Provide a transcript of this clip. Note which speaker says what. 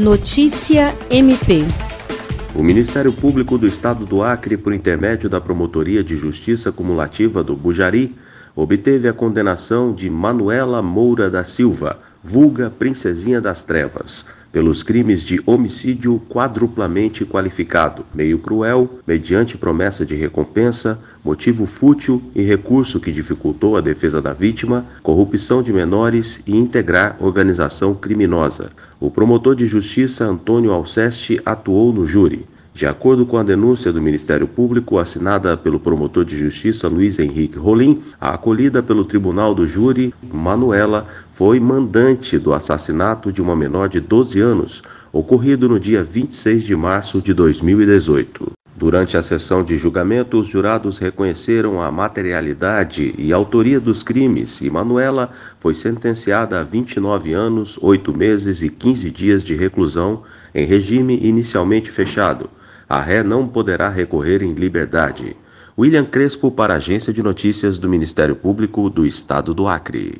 Speaker 1: Notícia MP.
Speaker 2: O Ministério Público do Estado do Acre, por intermédio da Promotoria de Justiça Cumulativa do Bujari, obteve a condenação de Manuela Moura da Silva, vulga Princesinha das Trevas, pelos crimes de homicídio quadruplamente qualificado, meio cruel, mediante promessa de recompensa, motivo fútil e recurso que dificultou a defesa da vítima, corrupção de menores e integrar organização criminosa. O promotor de justiça Antônio Alceste atuou no júri. De acordo com a denúncia do Ministério Público, assinada pelo promotor de justiça Luiz Henrique Rolim, a acolhida pelo tribunal do júri, Manuela, foi mandante do assassinato de uma menor de 12 anos, ocorrido no dia 26 de março de 2018. Durante a sessão de julgamento, os jurados reconheceram a materialidade e autoria dos crimes e Manuela foi sentenciada a 29 anos, 8 meses e 15 dias de reclusão em regime inicialmente fechado a ré não poderá recorrer em liberdade. William Crespo para a Agência de Notícias do Ministério Público do Estado do Acre.